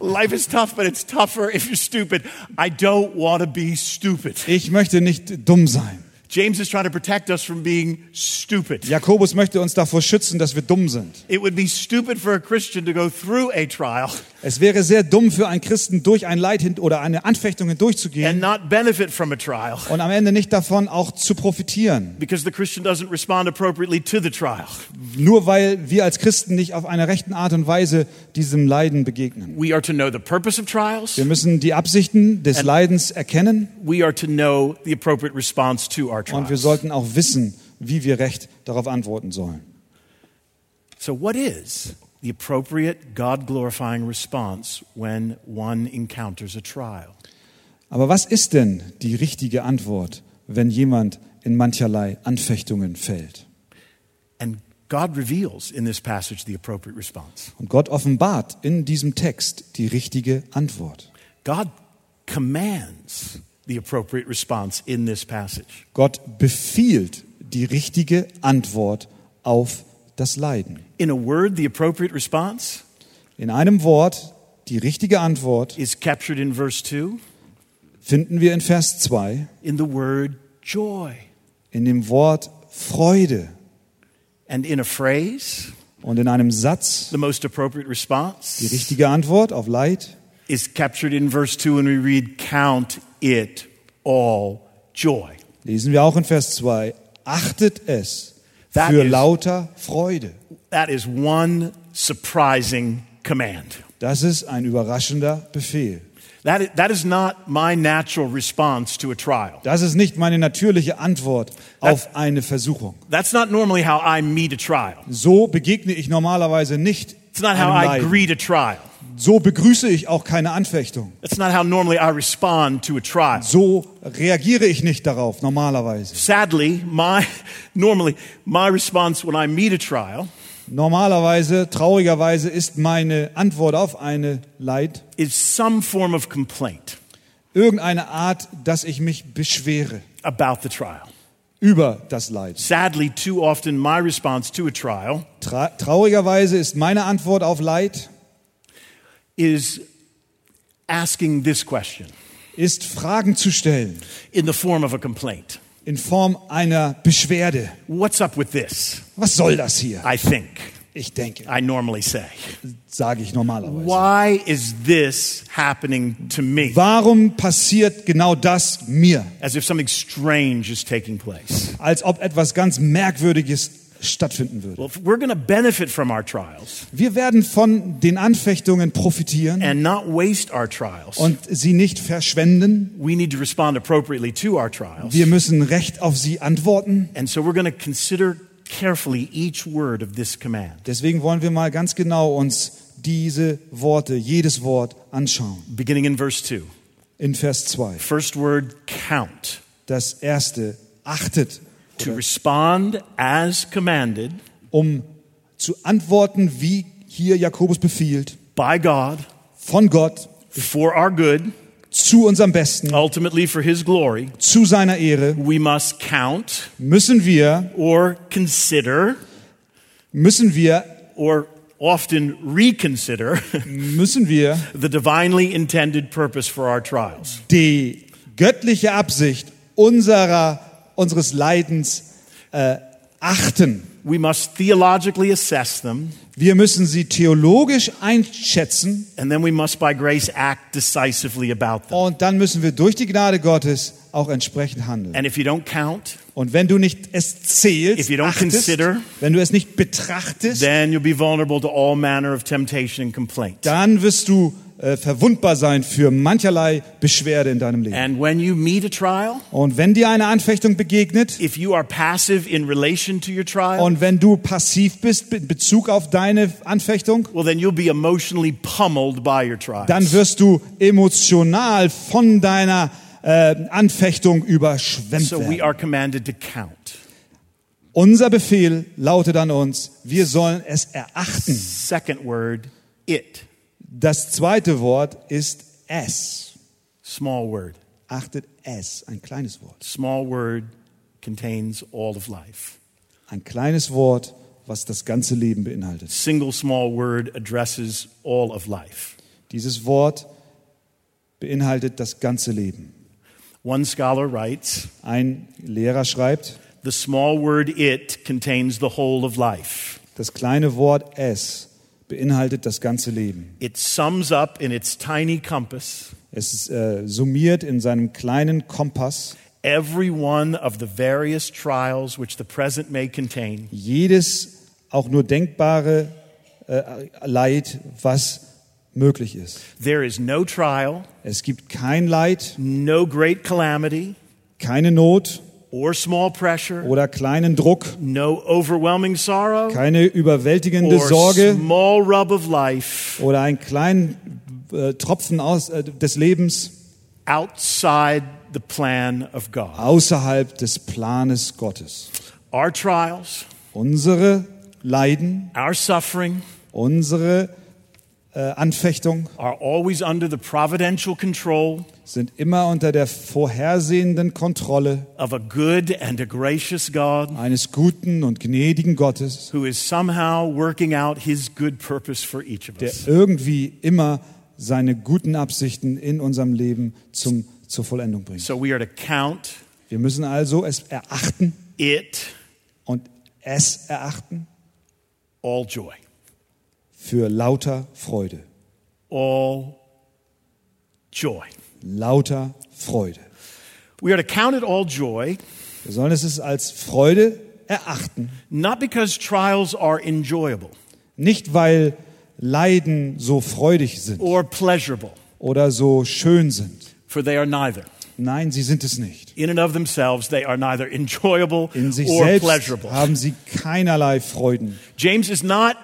Life is tough, but it's tougher if you're stupid. I don't want to be stupid. Ich möchte nicht dumm sein. James is trying to protect us from being stupid. Jakobus möchte uns davor schützen, dass wir dumm sind. It would be stupid for a Christian to go through a trial Es wäre sehr dumm für einen Christen, durch ein Leid hin oder eine Anfechtung hindurchzugehen und am Ende nicht davon auch zu profitieren. Nur weil wir als Christen nicht auf einer rechten Art und Weise diesem Leiden begegnen. We are to know the purpose of trials. Wir müssen die Absichten des Leidens erkennen We are to know the appropriate response to our und wir sollten auch wissen, wie wir recht darauf antworten sollen. So, what is the appropriate God glorifying response when one encounters a trial? Aber was ist denn die richtige Antwort, wenn jemand in mancherlei Anfechtungen fällt? And God reveals in this passage the appropriate response. Und Gott offenbart in diesem Text die richtige Antwort. God commands the appropriate response in this passage. Gott befiehlt die richtige Antwort auf das Leiden. In a word, the appropriate response In einem Wort, die richtige Antwort is captured in verse 2 finden wir in Vers 2 in the word joy. in dem Wort Freude And in a phrase, und in einem Satz the most appropriate die response richtige Antwort auf Leid is captured in verse 2 and we read, Count it all joy. lesen wir auch in Vers 2 achtet es That für is- lauter Freude. That is one surprising command. Das ist ein überraschender Befehl. That is, that is not my natural response to a trial. Das ist nicht meine natürliche Antwort auf eine Versuchung. That's not normally how I meet a trial. So begegne ich normalerweise nicht It's not how einem I Leiden. greet a trial. So begrüße ich auch keine Anfechtung. That's not how normally I respond to a trial. So reagiere ich nicht darauf normalerweise. Sadly, my normally my response when I meet a trial Normalerweise, traurigerweise ist meine Antwort auf eine Leid is some form of complaint irgendeine Art, dass ich mich beschwere about the trial. über das Leid. Sadly, too often my response to a trial Tra traurigerweise ist meine Antwort auf Leid is asking this question ist Fragen zu stellen in the form of a complaint. in Form einer Beschwerde. What's up with this? Was soll das hier? I think, Ich denke, I normally say. sage ich normalerweise. Why is this happening to me? Warum passiert genau das mir? As if something strange is taking place. Als ob etwas ganz Merkwürdiges stattfinden würde. Well, if we're going to benefit from our trials Wir werden von den Anfechtungen profitieren and not waste our trials, und sie nicht verschwenden. we need to respond appropriately to our trials. Wir müssen recht auf sie antworten. And so we're going to consider carefully each word of this command. Deswegen wollen wir mal ganz genau uns diese Worte, jedes Wort anschauen. Beginning in verse 2. In Vers 2. First word, count. Das erste, achtet, To respond as commanded um zu antworten, wie hier Jakobus befiehlt, by God von Gott for our good, zu unserem Besten, ultimately for His glory, zu seiner Ehre, we must count müssen wir, or consider müssen wir or often reconsider müssen wir the divinely intended purpose for our trials. die göttliche Absicht unserer, unseres Leidens äh, achten. We must theologically assess them, Wir müssen sie theologisch einschätzen and then we must by grace act decisively about them. und dann müssen wir durch die Gnade Gottes auch entsprechend handeln. And if you don't count, Und wenn du nicht es zählst, If you don't achtest, consider, wenn du es nicht betrachtest, then you'll be vulnerable to all manner of temptation and complaint. dann wirst du äh, verwundbar sein für mancherlei Beschwerde in deinem Leben. And when you meet a trial, Und wenn dir eine Anfechtung begegnet if you are passive in relation to your trial, und wenn du passiv bist in Bezug auf deine Anfechtung, well, then you'll be emotionally pummeled by your trials. dann wirst du emotional von deiner äh, Anfechtung überschwemmt so we werden. are commanded to count. Unser Befehl lautet an uns, wir sollen es erachten. Second word, it. Das zweite Wort ist es. Small word. Achtet es, ein kleines Wort. Small word contains all of life. Ein kleines Wort, was das ganze Leben beinhaltet. Single small word addresses all of life. Dieses Wort beinhaltet das ganze Leben. One scholar writes, Ein Lehrer schreibt, the small word it contains the whole of life. das kleine Wort es beinhaltet das ganze Leben. It sums up in its tiny compass Es ist, äh, summiert in seinem kleinen Kompass every one of the various trials which the present may contain, jedes auch nur denkbare äh, Leid, was möglich ist. There is no trial, Es gibt kein Leid, no great calamity, keine Not or small pressure, oder kleinen Druck, no overwhelming sorrow, keine überwältigende or Sorge. small rub of life. Oder einen kleinen äh, Tropfen aus, äh, des Lebens. Outside the plan of God. außerhalb des Planes Gottes. Our trials, Unsere Leiden, our suffering. Unsere äh, Anfechtung. Are always under the providential control sind immer unter der vorhersehenden Kontrolle of a good and a gracious God eines guten und gnädigen Gottes, who is somehow working out his good purpose for each of der irgendwie immer seine guten Absichten in unserem Leben zum, zur Vollendung bringt. So we are to count Wir müssen also es erachten it und es erachten all joy, für lauter Freude. all joy. Lauter Freude. We are to count it all joy, Wir sollen es als Freude erachten, not because trials are enjoyable nicht weil Leiden so freudig sind or pleasurable, oder so schön sind. for they are neither. Nein, sie sind es nicht. In and of themselves, they are neither enjoyable In sich or selbst pleasurable. haben sie keinerlei Freuden. James is not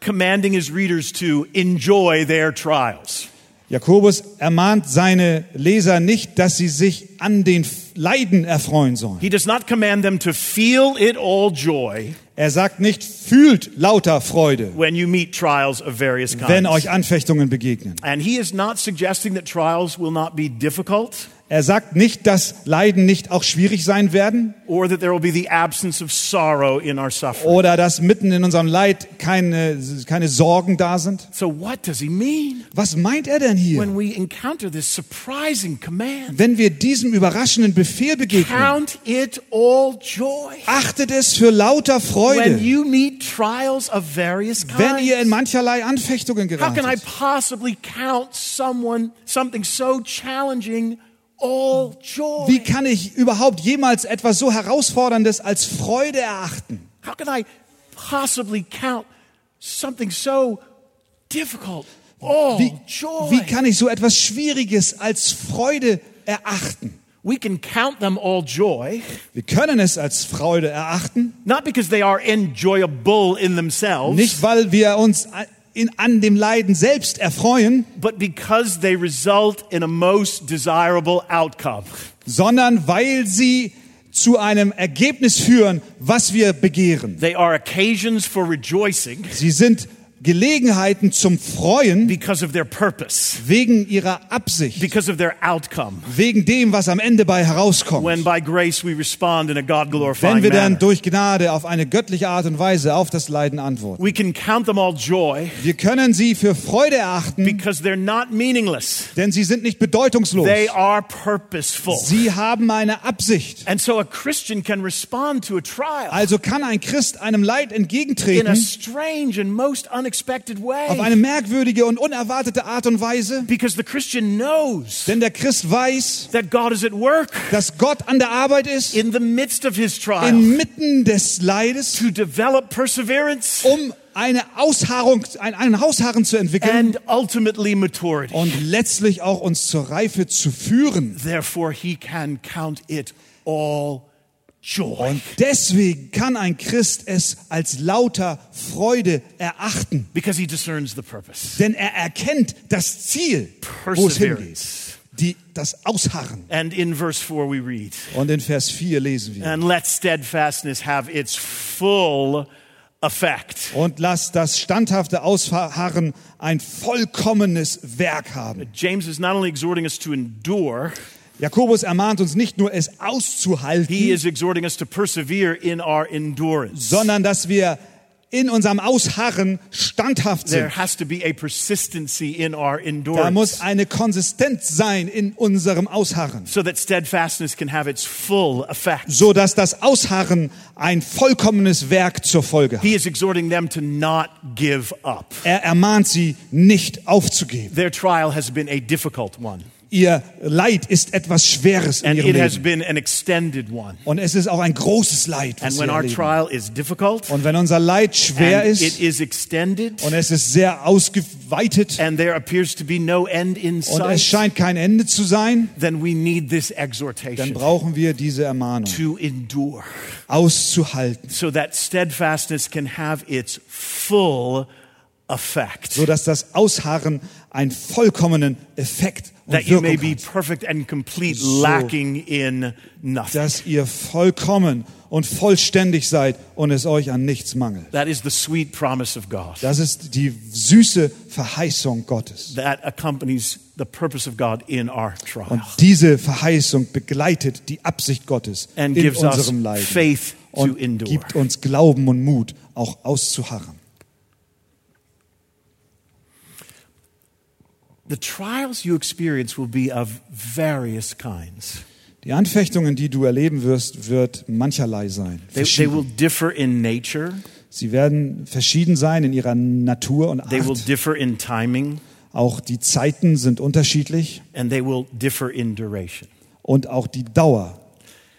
commanding his readers to enjoy their trials. Jakobus ermahnt seine Leser nicht, dass sie sich an den Leiden erfreuen sollen. He does not command them to feel it all joy Er sagt nicht, fühlt lauter Freude, when you meet trials of various kinds. wenn euch Anfechtungen begegnen. and he is not suggesting that trials will not be difficult Er sagt nicht, dass Leiden nicht auch schwierig sein werden or that there will be the absence of sorrow in our suffering. oder dass mitten in unserem Leid keine, keine Sorgen da sind. So, what does he mean Was meint er denn hier? when we encounter this surprising command? Wenn wir diesem überraschenden Befehl begegnen, Count it all joy achtet es für lauter when Freude, you meet trials of various wenn ihr in kinds. mancherlei Anfechtungen How can I geratet. possibly count someone something so challenging? Wie kann ich überhaupt jemals etwas so Herausforderndes als Freude erachten? How can I possibly count something so difficult all Wie, joy? wie kann ich so etwas Schwieriges als Freude erachten? we can count them all joy, Wir können es als Freude erachten, not because they are enjoyable in themselves, nicht weil wir uns in, an dem Leiden selbst erfreuen, but because they result in a most desirable outcome. sondern weil sie zu einem Ergebnis führen, was wir begehren. They are occasions for rejoicing Sie sind Gelegenheiten zum Freuen because of their purpose, wegen ihrer Absicht, because of their outcome. wegen dem, was am Ende bei herauskommt. When by grace we respond in a God glorifying Wenn wir dann durch Gnade auf eine göttliche Art und Weise auf das Leiden antworten. We can count them all joy Wir können sie für Freude erachten, because they're not meaningless. denn sie sind nicht bedeutungslos. They are purposeful. Sie haben eine Absicht. And so a Christian can respond to a trial Also kann ein Christ einem Leid in a entgegentreten strange and most unexpected auf eine merkwürdige und unerwartete Art und Weise, because the Christian knows denn der Christ weiß, that God is at work dass Gott an der Arbeit ist, in the midst of his trial inmitten des Leides, to develop perseverance um eine Ausharrung, ein, einen Ausharren zu entwickeln und letztlich auch uns zur Reife zu führen. Therefore, he can count it all Und deswegen kann ein Christ es als lauter Freude erachten, because he discerns the purpose. denn er erkennt das Ziel, wo es hingeht, die, das Ausharren. And in verse 4 we read, Und in Vers 4 lesen wir, and let steadfastness have its full effect. und lasst das standhafte Ausharren ein vollkommenes Werk haben. James is not only exhorting us to endure, Jakobus ermahnt uns nicht nur, es he auszuhalten, sondern dass wir in unserem Ausharren standhaft There sind. has to be a persistency in our Da muss eine Konsistenz sein in unserem Ausharren, so that steadfastness can have its full effect. so dass das Ausharren ein vollkommenes Werk zur Folge hat. He is exhorting them to not give up. Er ermahnt sie, nicht aufzugeben. Their trial has been a difficult one, Ihr Leid ist etwas Schweres in ihrem it has Leben. been an extended one. Und es ist auch ein großes Leid, was And when our erleben. trial is difficult, Und wenn unser Leid schwer and it ist is extended, und es ist sehr ausgeweitet and there appears to be no end in und es sight, scheint kein Ende zu sein, then we need this dann brauchen wir diese Ermahnung to endure auszuhalten, so that steadfastness can have its full effect. so dass das Ausharren einen vollkommenen Effekt und that you may be perfect and complete, So- lacking in nothing. dass ihr vollkommen und vollständig seid und es euch an nichts mangelt. That is the sweet promise of God. Das ist die süße Verheißung Gottes. That accompanies the purpose of God in our trial Und diese Verheißung begleitet die Absicht Gottes and in gives us unserem Leiden faith to und endure. gibt uns Glauben und Mut, auch auszuharren. The trials you experience will be of various kinds. Die Anfechtungen, die du erleben wirst, wird mancherlei sein. They, they will differ in nature, Sie werden verschieden sein in ihrer Natur und they will Art. differ in timing, Auch die Zeiten sind unterschiedlich and they will differ in duration. und auch die Dauer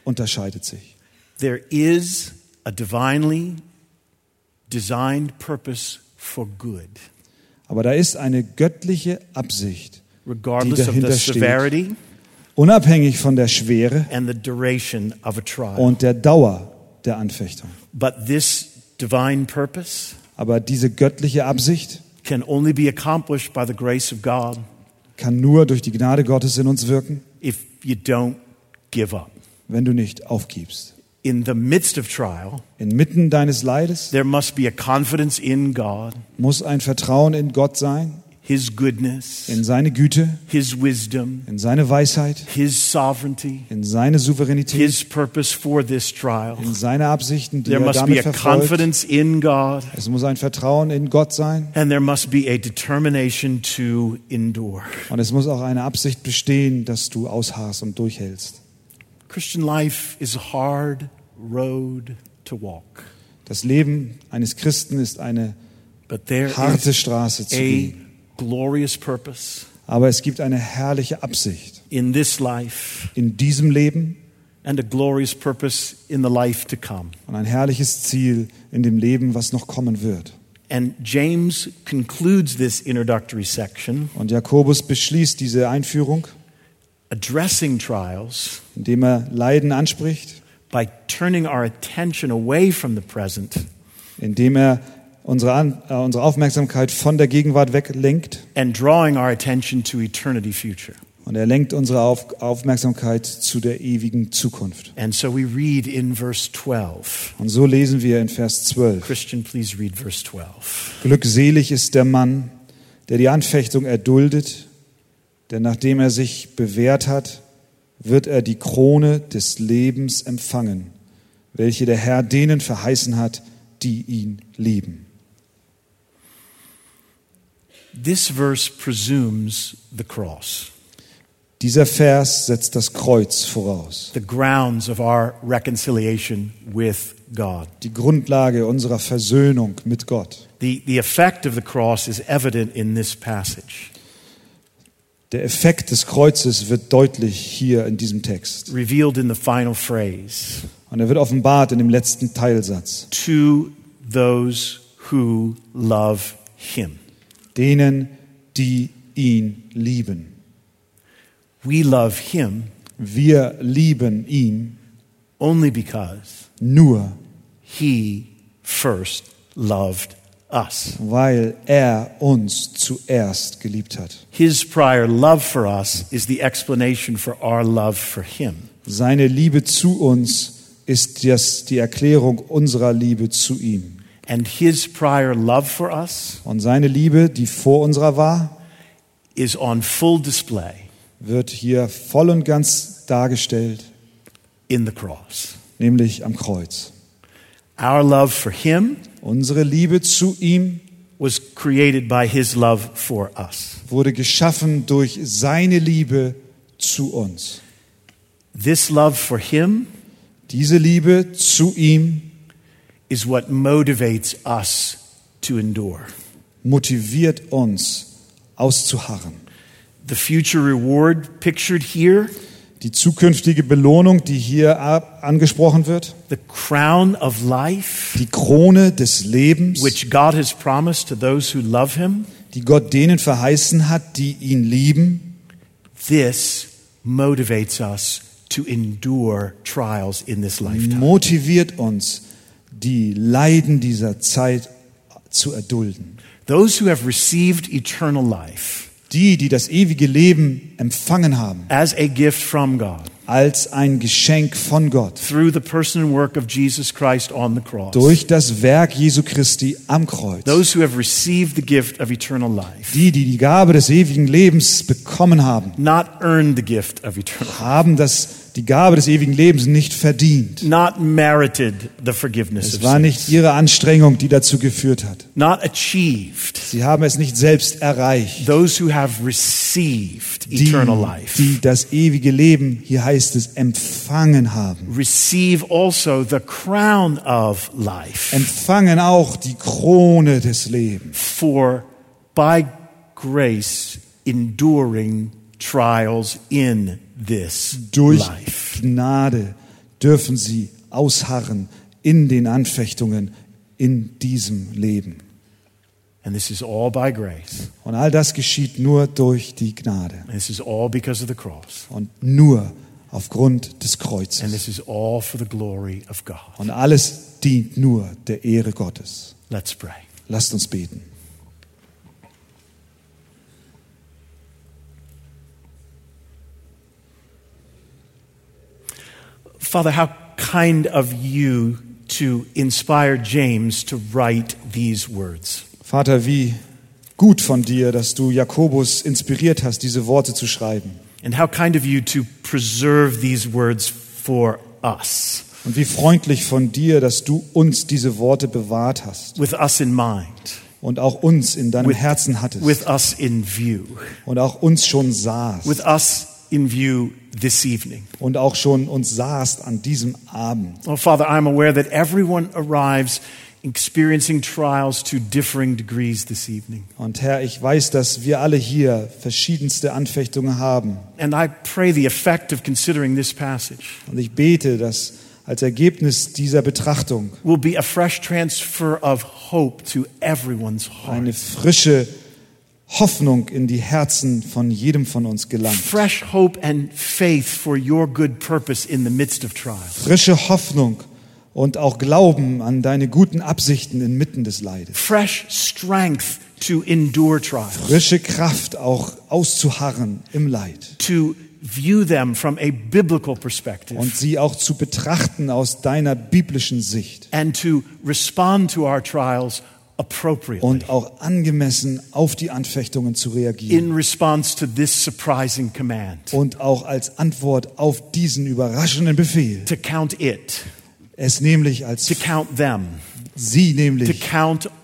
unterscheidet sich. There is a divinely designed purpose for good, Aber da ist eine göttliche Absicht, die dahinter steht, unabhängig von der Schwere and the duration of a trial. und der Dauer der Anfechtung. But this divine purpose Aber diese göttliche Absicht can only be accomplished by the grace of God kann nur durch die Gnade Gottes in uns wirken, if you don't give up. wenn du nicht aufgibst. In the midst of trial, Inmitten deines Leides there must be a confidence in God, muss ein Vertrauen in Gott sein, His goodness, in seine Güte, His wisdom, in seine Weisheit, His sovereignty, in seine Souveränität, His purpose for this trial. in seine Absichten, die There er must be damit a verfolgt. confidence in God, Es muss ein Vertrauen in Gott sein and there must be a determination to endure. und es muss auch eine Absicht bestehen, dass du ausharrst und durchhältst. Christian life is a hard road to walk, Das Leben eines Christen ist eine but there harte is Straße zu a gehen. glorious purpose Aber es gibt eine herrliche Absicht in this life in diesem Leben and a glorious purpose in the life to come. und ein herrliches Ziel in dem Leben, was noch kommen wird. And James concludes this introductory section Und Jakobus beschließt diese Einführung, addressing trials indem er Leiden anspricht, by turning our attention away from the present indem er unsere, äh, unsere Aufmerksamkeit von der Gegenwart weglenkt and drawing our attention to eternity future. Und er lenkt unsere Auf Aufmerksamkeit zu der ewigen Zukunft. And so we read in verse 12. Und so lesen wir in Vers 12. Christian, please read verse 12. Glückselig ist der Mann, der die Anfechtung erduldet, denn nachdem er sich bewährt hat, wird er die Krone des Lebens empfangen, welche der Herr denen verheißen hat, die ihn lieben. This verse presumes the cross, Dieser Vers setzt das Kreuz voraus, the grounds of our reconciliation with God. die Grundlage unserer Versöhnung mit Gott. The, the effect of the cross is evident in this passage, Der Effekt des Kreuzes wird deutlich hier in diesem Text. revealed in the final phrase Und er wird offenbart in dem letzten Teilsatz. to those who love him. Denen, die ihn lieben. We love him Wir lieben ihn only because nur, he first loved us. weil er uns zuerst geliebt hat. His prior love for us is the explanation for our love for him. Seine Liebe zu uns ist das die Erklärung unserer Liebe zu ihm. And his prior love for us Und seine Liebe, die vor unserer war, is on full display wird hier voll und ganz dargestellt, in the cross. nämlich am Kreuz. Our love for him Unsere Liebe zu ihm was created by his love for us. wurde geschaffen durch seine Liebe zu uns. This love for him Diese Liebe zu ihm is what motivates us to endure. motiviert uns auszuharren. The future reward pictured here, Die zukünftige Belohnung, die hier angesprochen wird, the crown of life, die Krone des Lebens, which God has promised to those who love him, die Gott denen verheißen hat, die ihn lieben, this motivates us to endure trials in this lifetime. motiviert uns, die Leiden dieser Zeit zu erdulden. Those who have received eternal life Die, die das ewige Leben empfangen haben, as a gift from God als ein Geschenk von Gott, through the person and work of Jesus Christ on the cross. durch das Werk Jesu Christi am Kreuz. Those who have received the gift of eternal life, Die, die die Gabe des ewigen Lebens bekommen haben, not earned the gift of eternal life, haben das, die Gabe des ewigen Lebens nicht verdient. not merited the forgiveness Es war nicht ihre Anstrengung, die dazu geführt hat. not achieved. Sie haben es nicht selbst erreicht. Those who have received Die, eternal life die das ewige Leben, hier heißt es, empfangen haben. receive also the crown of life. Empfangen auch die Krone des Lebens. for by grace enduring trials in this Durch life. Gnade dürfen sie ausharren in den Anfechtungen in diesem Leben. And this is all by grace. Und all das geschieht nur durch die Gnade And this is all because of the cross. und nur aufgrund des And Kreuzes. this is all for the glory of God. Und alles dient nur der Ehre Gottes. Let's pray. Lasst uns beten. Father, how kind of you to inspire James to write these words. Vater, wie gut von dir, dass du Jakobus inspiriert hast, diese Worte zu schreiben. And how kind of you to preserve these words for us, Und wie freundlich von dir, dass du uns diese Worte bewahrt hast. With us in mind, und auch uns in deinem With- Herzen hattest. with us in view, und auch uns schon sahst with us in view this evening. und auch schon uns sahst an diesem Abend. Oh, Father, I'm aware that everyone arrives experiencing trials to differing degrees this evening. Und Herr, ich weiß, dass wir alle hier verschiedenste Anfechtungen haben. And I pray the effect of considering this passage Und ich bete, dass als Ergebnis dieser Betrachtung will be a fresh transfer of hope to everyone's eine heart. frische Hoffnung in die Herzen von jedem von uns gelangt. Fresh hope and faith for your good purpose in the midst of trials. Frische Hoffnung und auch Glauben an deine guten Absichten inmitten des Leides. Fresh strength to endure trials, frische Kraft auch auszuharren im Leid to view them from a biblical perspective, und sie auch zu betrachten aus deiner biblischen Sicht and to respond to our trials und auch angemessen auf die Anfechtungen zu reagieren. In response to this surprising command. Und auch als Antwort auf diesen überraschenden Befehl, to count it, es nämlich als to count them, sie to nämlich count our trials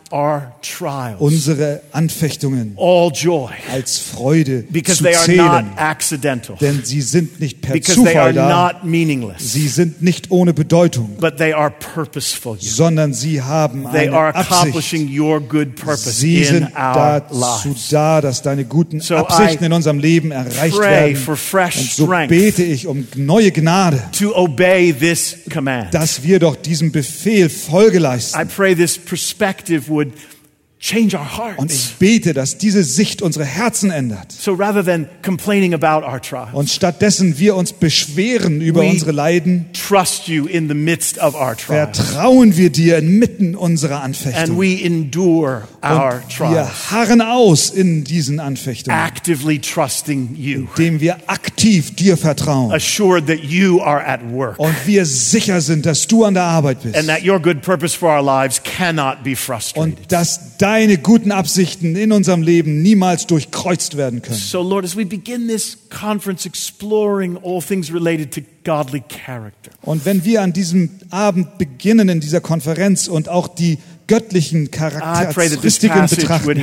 unsere Anfechtungen all joy als Freude because zu they are zählen, not accidental, denn sie sind nicht per because they are Zufall da, not meaningless, sie sind nicht ohne Bedeutung, but they are purposeful. sondern sie haben They eine are Absicht. accomplishing your good purpose Sie in sind dazu da, dass deine guten So Absichten I in unserem Leben erreicht pray werden. for fresh Und so bete ich um neue Gnade, To obey this command. dass wir doch diesem Befehl Folge leisten. I pray this perspective would change our Und hearts. ich bete, dass diese Sicht unsere Herzen ändert. So rather than complaining about our trials, Und stattdessen wir uns beschweren über We- unsere Leiden, trust you in the midst of our trials. vertrauen wir dir inmitten unserer And Anfechtung. we endure our Und trials, wir harren aus in diesen Anfechtungen, actively trusting you, indem wir aktiv dir vertrauen. assured that you are at work Und wir sicher sind, dass du an der Arbeit bist. and that your good purpose for our lives cannot be Und frustrated. dass deine guten Absichten in unserem Leben niemals durchkreuzt werden können. So, Lord, as we begin this conference exploring all things related to godly character, Und wenn wir an diesem Abend beginnen in dieser Konferenz und auch die göttlichen Charakteristiken betrachten,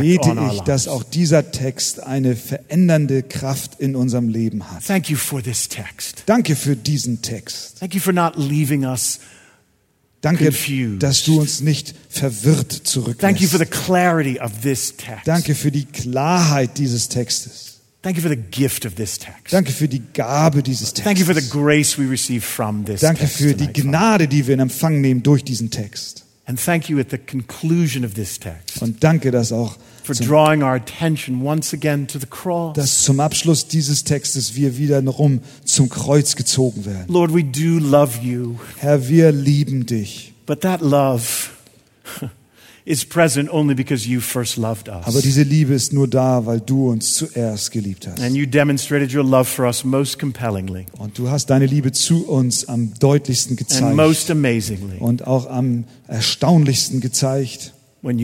bete ich, dass auch dieser Text eine verändernde Kraft in unserem Leben hat. Thank you for this text. Danke für diesen Text. Thank you for not leaving us. Danke, dass du uns nicht verwirrt zurücklässt. Danke für die Klarheit dieses Textes. Thank you for the gift of this text. Danke für die Gabe dieses Thank you for the Textes. grace we receive from this Danke text für die. Gnade, die wir in Empfang nehmen durch diesen Text. And thank you at the conclusion of this text Und danke, dass auch for zum, drawing our attention once again to the cross. dass zum Abschluss dieses Textes wir wiederum zum Kreuz gezogen werden. Lord, we do love you, Herr, wir lieben dich. but that love is present only because you first loved us. Aber diese Liebe ist nur da, weil du uns zuerst geliebt hast. And you demonstrated your love for us most compellingly Und du hast deine Liebe zu uns am deutlichsten and most gezeigt amazingly und auch am erstaunlichsten gezeigt, als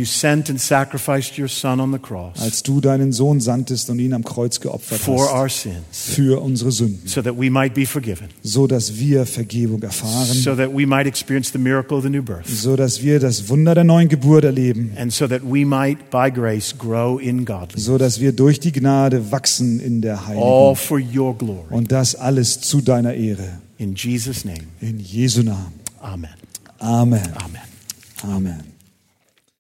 du deinen Sohn sandtest und ihn am Kreuz geopfert hast für unsere Sünden, so that we might be forgiven, so dass wir Vergebung erfahren, so that we might experience the miracle of the new birth, so dass wir das Wunder der neuen Geburt erleben, and so that we might, by grace, grow in godliness. so dass wir durch die Gnade wachsen in der Heiligung. Und das alles zu deiner Ehre. In Jesus' name, In Jesu Namen. amen. Amen. Amen. Amen.